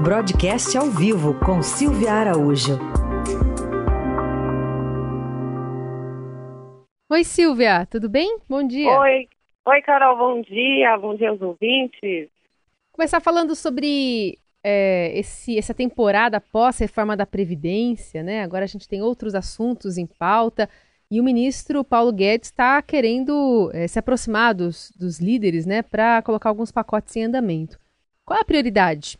Broadcast ao vivo com Silvia Araújo. Oi, Silvia, tudo bem? Bom dia. Oi, Oi, Carol, bom dia. Bom dia aos ouvintes. Começar falando sobre é, esse, essa temporada após a reforma da Previdência, né? Agora a gente tem outros assuntos em pauta. E o ministro Paulo Guedes está querendo é, se aproximar dos, dos líderes, né, para colocar alguns pacotes em andamento. Qual é a prioridade?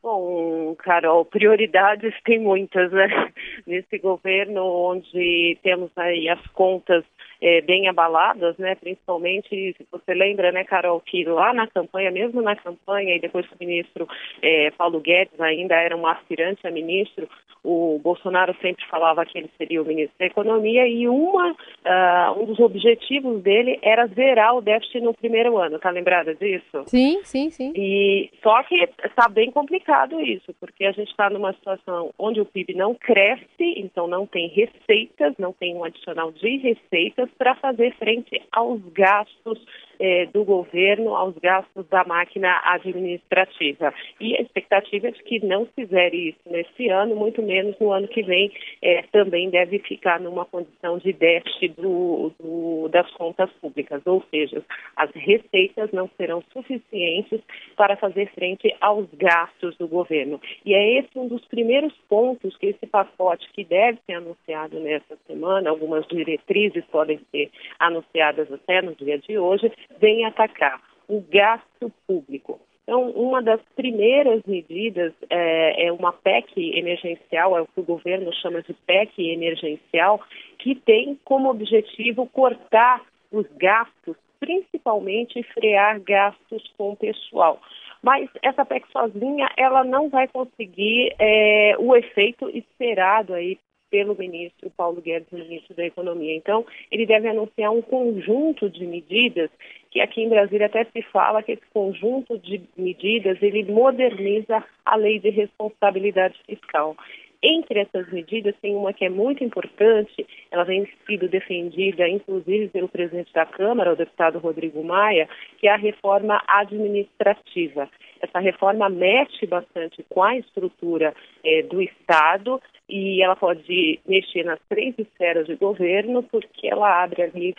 Bom, Carol, prioridades tem muitas, né? Nesse governo onde temos aí as contas é, bem abaladas, né? Principalmente, se você lembra, né, Carol, que lá na campanha, mesmo na campanha, e depois que o ministro é, Paulo Guedes ainda era um aspirante a ministro, o Bolsonaro sempre falava que ele seria o ministro da Economia e uma, uh, um dos objetivos dele era zerar o déficit no primeiro ano, tá lembrada disso? Sim, sim, sim. E só que está bem complicado isso, porque a gente está numa situação onde o PIB não cresce, então não tem receitas, não tem um adicional de receitas, para fazer frente aos gastos eh, do governo, aos gastos da máquina administrativa. E a expectativa é de que não fizer isso nesse ano, muito menos no ano que vem, eh, também deve ficar numa condição de déficit do, do, das contas públicas, ou seja, as receitas não serão suficientes para fazer frente aos gastos do governo. E é esse um dos primeiros pontos que esse pacote que deve ser anunciado nessa semana, algumas diretrizes podem ser anunciadas até no dia de hoje, vem atacar o gasto público. Então, uma das primeiras medidas é, é, uma PEC emergencial, é o que o governo chama de PEC emergencial, que tem como objetivo cortar os gastos, principalmente frear gastos com o pessoal. Mas essa PEC sozinha, ela não vai conseguir é, o efeito esperado aí pelo ministro Paulo Guedes, ministro da Economia. Então, ele deve anunciar um conjunto de medidas que aqui em Brasília até se fala que esse conjunto de medidas ele moderniza a lei de responsabilidade fiscal. Entre essas medidas, tem uma que é muito importante, ela vem sido defendida, inclusive, pelo presidente da Câmara, o deputado Rodrigo Maia, que é a reforma administrativa. Essa reforma mexe bastante com a estrutura eh, do Estado e ela pode mexer nas três esferas de governo, porque ela abre ali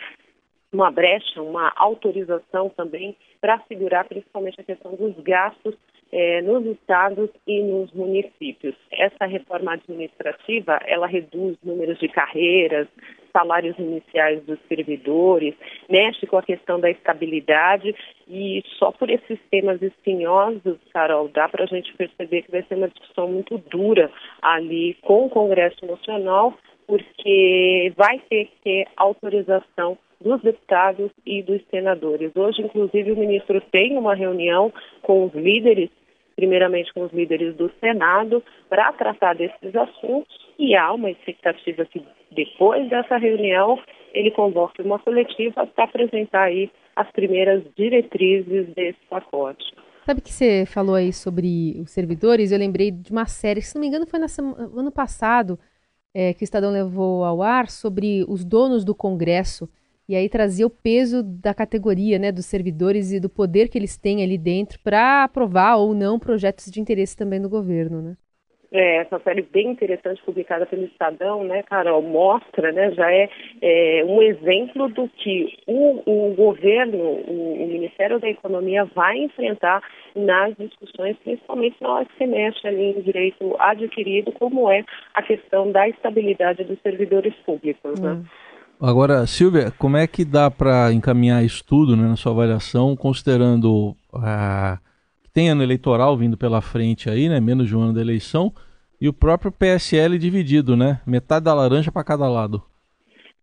uma brecha, uma autorização também para segurar principalmente a questão dos gastos eh, nos estados e nos municípios. Essa reforma administrativa, ela reduz números de carreiras, salários iniciais dos servidores, mexe com a questão da estabilidade e só por esses temas espinhosos, Carol, dá para a gente perceber que vai ser uma discussão muito dura ali com o Congresso Nacional, porque vai ter que ter autorização dos deputados e dos senadores. Hoje, inclusive, o ministro tem uma reunião com os líderes primeiramente com os líderes do Senado, para tratar desses assuntos e há uma expectativa que depois dessa reunião ele convoque uma coletiva para apresentar aí as primeiras diretrizes desse pacote. Sabe que você falou aí sobre os servidores? Eu lembrei de uma série, se não me engano, foi no ano passado é, que o Estadão levou ao ar sobre os donos do Congresso e aí trazia o peso da categoria, né, dos servidores e do poder que eles têm ali dentro para aprovar ou não projetos de interesse também do governo, né? É, essa série bem interessante publicada pelo Estadão, né, Carol, mostra, né, já é, é um exemplo do que o, o governo, o, o, Ministério da Economia vai enfrentar nas discussões, principalmente na hora que se mexe ali em direito adquirido, como é a questão da estabilidade dos servidores públicos, né? Agora, Silvia, como é que dá para encaminhar estudo né, na sua avaliação, considerando ah, que tem ano eleitoral vindo pela frente aí, né, menos de um ano da eleição, e o próprio PSL dividido, né, metade da laranja para cada lado?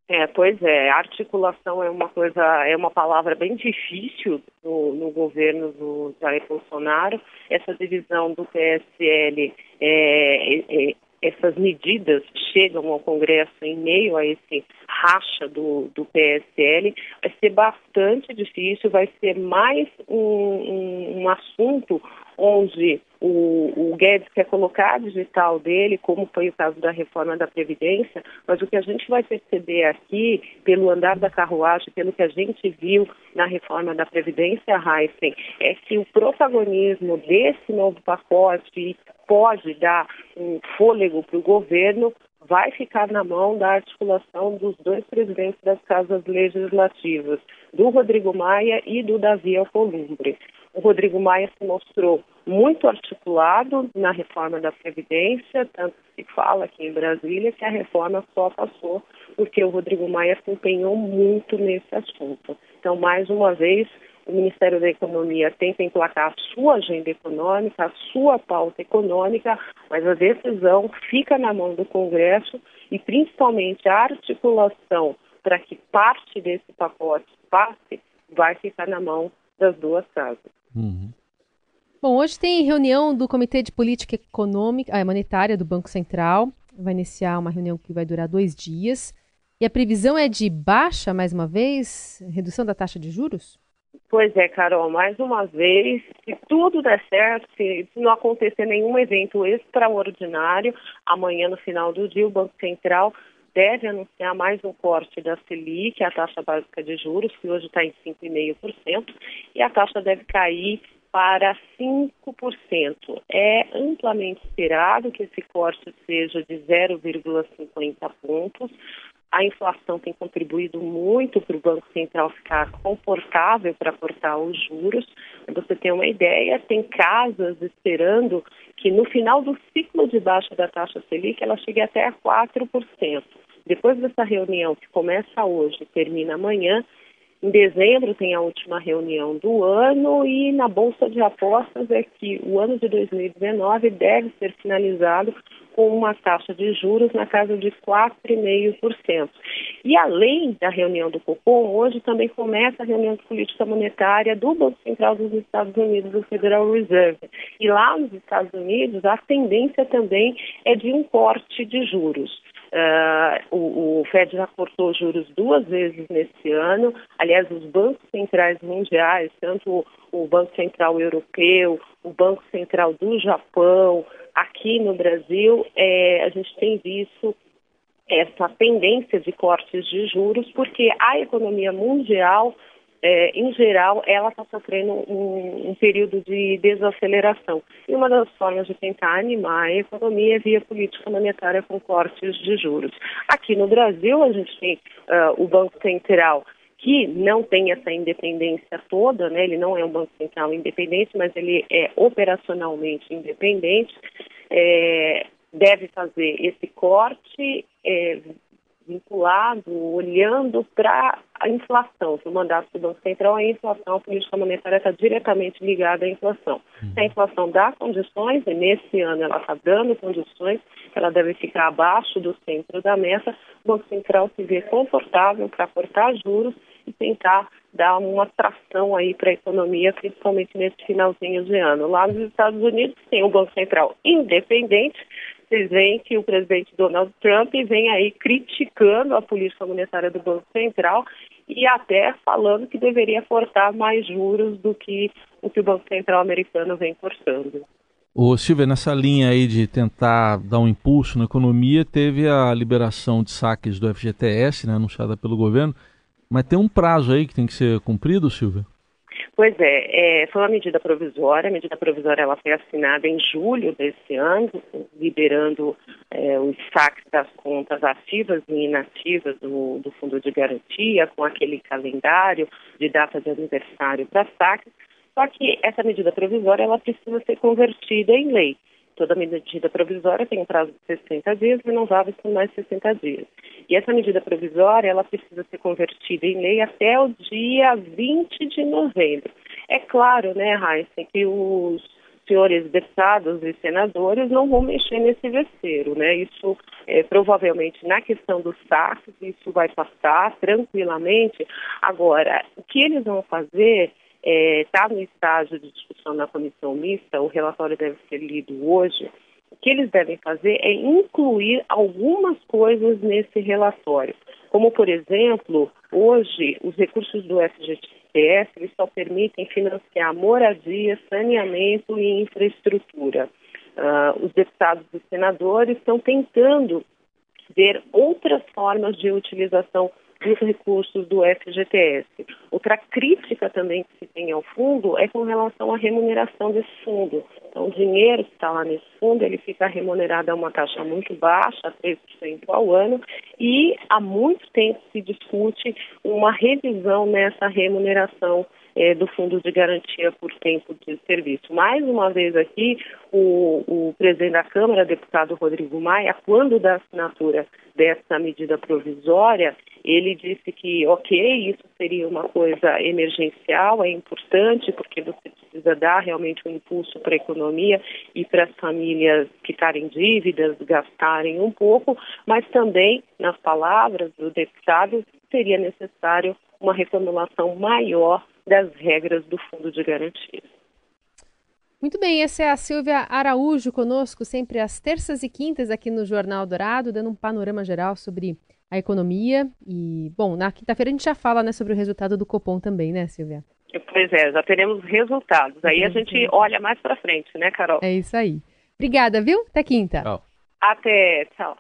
É, pois é, articulação é uma coisa, é uma palavra bem difícil no, no governo do Jair Bolsonaro. Essa divisão do PSL é, é, essas medidas chegam ao Congresso em meio a esse racha do, do PSL, vai ser bastante difícil, vai ser mais um, um, um assunto onde o, o, Guedes quer colocar a digital dele, como foi o caso da reforma da Previdência, mas o que a gente vai perceber aqui, pelo andar da carruagem, pelo que a gente viu na reforma da Previdência, Heisen, é que o protagonismo desse novo pacote pode dar um fôlego para o governo vai ficar na mão da articulação dos dois presidentes das casas legislativas, do Rodrigo Maia e do Davi Alcolumbre. O Rodrigo Maia se mostrou muito articulado na reforma da Previdência, tanto se fala aqui em Brasília que a reforma só passou porque o Rodrigo Maia se empenhou muito nesse assunto. Então, mais uma vez, o Ministério da Economia tenta emplacar a sua agenda econômica, a sua pauta econômica, mas a decisão fica na mão do Congresso e principalmente a articulação para que parte desse pacote passe vai ficar na mão das duas casas. Uhum. Bom, hoje tem reunião do Comitê de Política Econômica ah, Monetária do Banco Central. Vai iniciar uma reunião que vai durar dois dias. E a previsão é de baixa, mais uma vez, redução da taxa de juros? Pois é, Carol, mais uma vez, se tudo der certo, se, não acontecer nenhum evento extraordinário, amanhã no final do dia o Banco Central deve anunciar mais um corte da Selic, a taxa básica de juros, que hoje está em 5,5%, e a taxa deve cair para 5%. É amplamente esperado que esse corte seja de 0,50 pontos, a inflação tem contribuído muito para o Banco Central ficar confortável para cortar os juros. Você ter uma ideia, tem casas esperando que no final do ciclo de baixa da taxa Selic ela chegue até a 4%. Depois dessa reunião que começa hoje e termina amanhã, em dezembro tem a última reunião do ano e na Bolsa de Apostas é que o ano de 2019 deve ser finalizado com uma taxa de juros na casa de 4,5%. E além da reunião do Copom, hoje também começa a reunião de política monetária do Banco Central dos Estados Unidos, do Federal Reserve. E lá nos Estados Unidos, a tendência também é de um corte de juros. Uh, o, o, Fed já cortou juros duas vezes nesse ano. Aliás, os bancos centrais mundiais, tanto o Banco Central Europeu, o Banco Central do Japão, aqui no Brasil, é, a gente tem visto essa tendência de cortes de juros, porque a economia mundial é, em geral, ela está sofrendo um, um, período de desaceleração. E uma das formas de tentar animar a economia é via política monetária com cortes de juros. Aqui no Brasil, a gente tem uh, o Banco Central que não tem essa independência toda, né? ele não é um banco central independente, mas ele é operacionalmente independente, é, deve fazer esse corte é, vinculado, olhando para a inflação. Se o mandato do Banco Central é a inflação, a política monetária está diretamente ligada à inflação. Uhum. Se a inflação dá condições, e nesse ano ela está dando condições, ela deve ficar abaixo do centro da meta, o Banco Central se vê confortável para cortar juros e tentar dar uma tração aí para a economia, principalmente nesse finalzinho de ano. Lá nos Estados Unidos tem o Banco Central independente, vocês veem que o presidente Donald Trump vem aí criticando a política monetária do Banco Central e até falando que deveria cortar mais juros do que o que o Banco Central americano vem cortando. O Silvia, nessa linha aí de tentar dar um impulso na economia, teve a liberação de saques do FGTS, né, anunciada pelo governo, mas tem um prazo aí que tem que ser cumprido, Silvia? Pois é, é, foi uma medida provisória. A medida provisória ela foi assinada em julho desse ano, liberando é, os saques das contas ativas e inativas do, do Fundo de Garantia, com aquele calendário de data de aniversário para saques. Só que essa medida provisória ela precisa ser convertida em lei. Toda medida provisória tem um prazo de 60 dias, renováveis por mais 60 dias. E essa medida provisória, ela precisa ser convertida em lei até o dia 20 de novembro. É claro, né, Raíssa, que os senhores deputados e senadores não vão mexer nesse vespeiro, né? Isso é, provavelmente na questão dos saques, isso vai passar tranquilamente. Agora, o que eles vão fazer está é, no estágio de discussão na comissão mista, o relatório deve ser lido hoje. O que eles devem fazer é incluir algumas coisas nesse relatório, como, por exemplo, hoje os recursos do FGTS eles só permitem financiar moradia, saneamento e infraestrutura. Uh, os deputados e senadores estão tentando ver outras formas de utilização dos recursos do FGTS. Outra crítica também que se tem ao fundo é com relação à remuneração desse fundo. Então, o dinheiro que está lá nesse fundo, ele fica remunerado a uma taxa muito baixa, 3% ao ano, e há muito tempo se discute uma revisão nessa remuneração é, do Fundo de Garantia por Tempo de Serviço. Mais uma vez aqui, o, o presidente da Câmara, deputado Rodrigo Maia, quando da assinatura dessa medida provisória, ele disse que, ok, isso seria uma coisa emergencial, é importante, porque você precisa dar realmente um impulso para a economia e para as famílias quitarem dívidas, gastarem um pouco, mas também, nas palavras do deputado, seria necessário uma reformulação maior das regras do Fundo de Garantia. Muito bem, essa é a Silvia Araújo conosco, sempre às terças e quintas aqui no Jornal Dourado, dando um panorama geral sobre a economia. E, bom, na quinta-feira a gente já fala né, sobre o resultado do Copom também, né, Silvia? Pois é, já teremos resultados. Aí a gente olha mais para frente, né, Carol? É isso aí. Obrigada, viu? Até quinta. Tchau. Até, tchau.